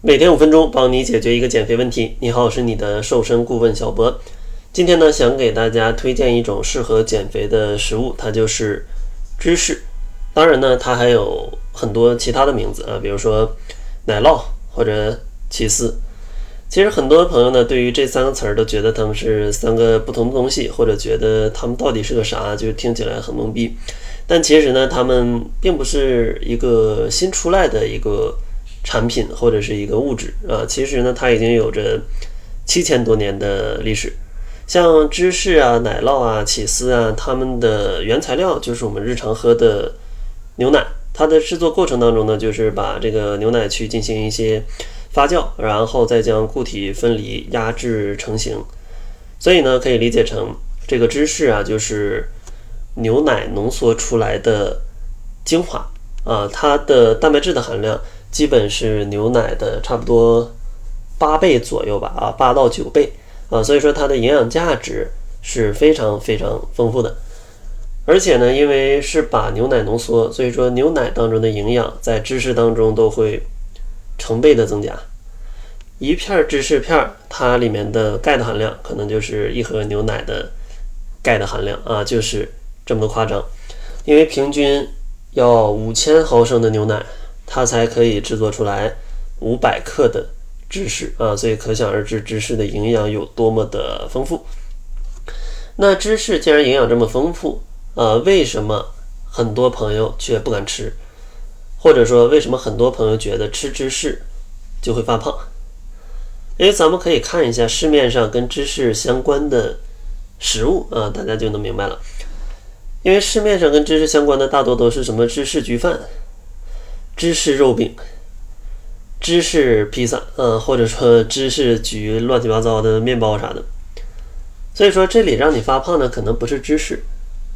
每天五分钟，帮你解决一个减肥问题。你好，我是你的瘦身顾问小博。今天呢，想给大家推荐一种适合减肥的食物，它就是芝士。当然呢，它还有很多其他的名字啊，比如说奶酪或者起司。其实很多朋友呢，对于这三个词儿都觉得它们是三个不同的东西，或者觉得它们到底是个啥，就听起来很懵逼。但其实呢，它们并不是一个新出来的一个。产品或者是一个物质啊，其实呢，它已经有着七千多年的历史。像芝士啊、奶酪啊、起司啊，它们的原材料就是我们日常喝的牛奶。它的制作过程当中呢，就是把这个牛奶去进行一些发酵，然后再将固体分离、压制成型。所以呢，可以理解成这个芝士啊，就是牛奶浓缩出来的精华啊，它的蛋白质的含量。基本是牛奶的差不多八倍左右吧，啊，八到九倍啊，所以说它的营养价值是非常非常丰富的。而且呢，因为是把牛奶浓缩，所以说牛奶当中的营养在芝士当中都会成倍的增加。一片芝士片，它里面的钙的含量可能就是一盒牛奶的钙的含量啊，就是这么的夸张。因为平均要五千毫升的牛奶。它才可以制作出来五百克的芝士啊，所以可想而知芝士的营养有多么的丰富。那芝士既然营养这么丰富啊，为什么很多朋友却不敢吃？或者说，为什么很多朋友觉得吃芝士就会发胖？因为咱们可以看一下市面上跟芝士相关的食物啊，大家就能明白了。因为市面上跟芝士相关的大多都是什么芝士焗饭。芝士肉饼、芝士披萨，嗯，或者说芝士焗乱七八糟的面包啥的。所以说，这里让你发胖的可能不是芝士，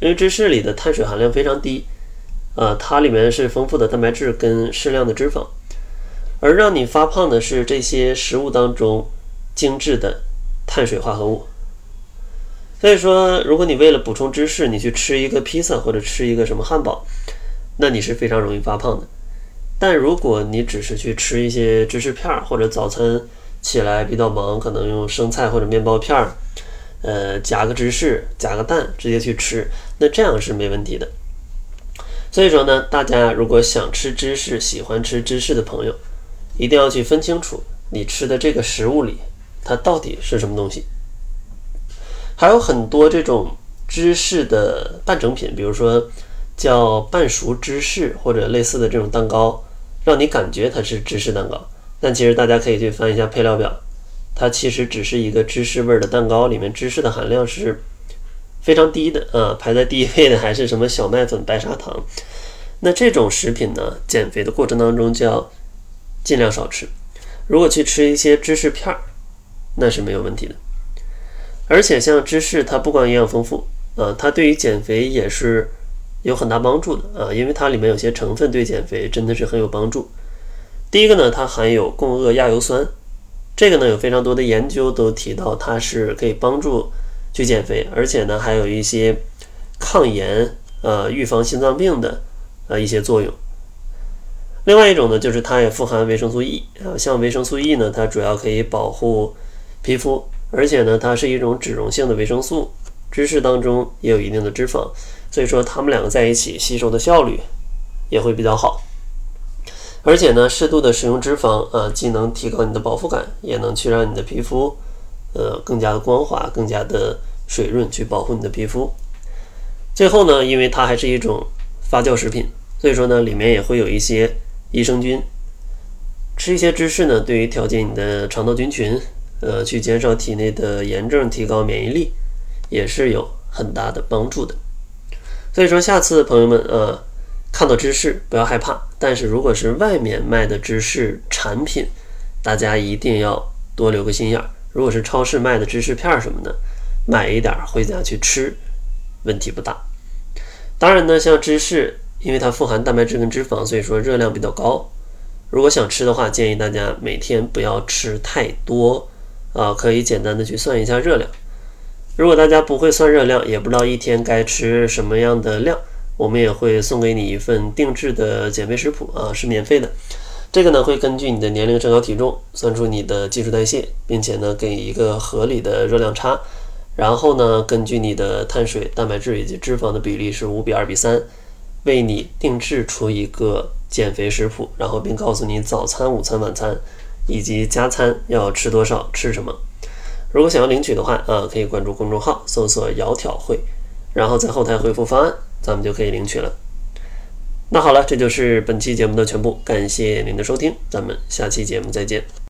因为芝士里的碳水含量非常低，啊，它里面是丰富的蛋白质跟适量的脂肪，而让你发胖的是这些食物当中精致的碳水化合物。所以说，如果你为了补充芝士，你去吃一个披萨或者吃一个什么汉堡，那你是非常容易发胖的。但如果你只是去吃一些芝士片儿，或者早餐起来比较忙，可能用生菜或者面包片儿，呃，夹个芝士，夹个蛋，直接去吃，那这样是没问题的。所以说呢，大家如果想吃芝士、喜欢吃芝士的朋友，一定要去分清楚你吃的这个食物里它到底是什么东西。还有很多这种芝士的半成品，比如说叫半熟芝士或者类似的这种蛋糕。让你感觉它是芝士蛋糕，但其实大家可以去翻一下配料表，它其实只是一个芝士味的蛋糕，里面芝士的含量是非常低的啊，排在第一位的还是什么小麦粉、白砂糖。那这种食品呢，减肥的过程当中就要尽量少吃。如果去吃一些芝士片儿，那是没有问题的。而且像芝士，它不光营养丰富啊，它对于减肥也是。有很大帮助的啊，因为它里面有些成分对减肥真的是很有帮助。第一个呢，它含有共轭亚油酸，这个呢有非常多的研究都提到它是可以帮助去减肥，而且呢还有一些抗炎、呃预防心脏病的呃一些作用。另外一种呢，就是它也富含维生素 E 啊，像维生素 E 呢，它主要可以保护皮肤，而且呢它是一种脂溶性的维生素。芝士当中也有一定的脂肪，所以说它们两个在一起吸收的效率也会比较好。而且呢，适度的食用脂肪啊，既能提高你的饱腹感，也能去让你的皮肤呃更加的光滑、更加的水润，去保护你的皮肤。最后呢，因为它还是一种发酵食品，所以说呢，里面也会有一些益生菌。吃一些芝士呢，对于调节你的肠道菌群，呃，去减少体内的炎症，提高免疫力。也是有很大的帮助的，所以说下次朋友们呃看到芝士不要害怕，但是如果是外面卖的芝士产品，大家一定要多留个心眼儿。如果是超市卖的芝士片什么的，买一点回家去吃，问题不大。当然呢，像芝士，因为它富含蛋白质跟脂肪，所以说热量比较高。如果想吃的话，建议大家每天不要吃太多啊，可以简单的去算一下热量。如果大家不会算热量，也不知道一天该吃什么样的量，我们也会送给你一份定制的减肥食谱啊，是免费的。这个呢会根据你的年龄、身高、体重算出你的基础代谢，并且呢给一个合理的热量差。然后呢，根据你的碳水、蛋白质以及脂肪的比例是五比二比三，为你定制出一个减肥食谱，然后并告诉你早餐、午餐、晚餐以及加餐要吃多少、吃什么。如果想要领取的话啊，可以关注公众号，搜索“窈窕会”，然后在后台回复方案，咱们就可以领取了。那好了，这就是本期节目的全部，感谢您的收听，咱们下期节目再见。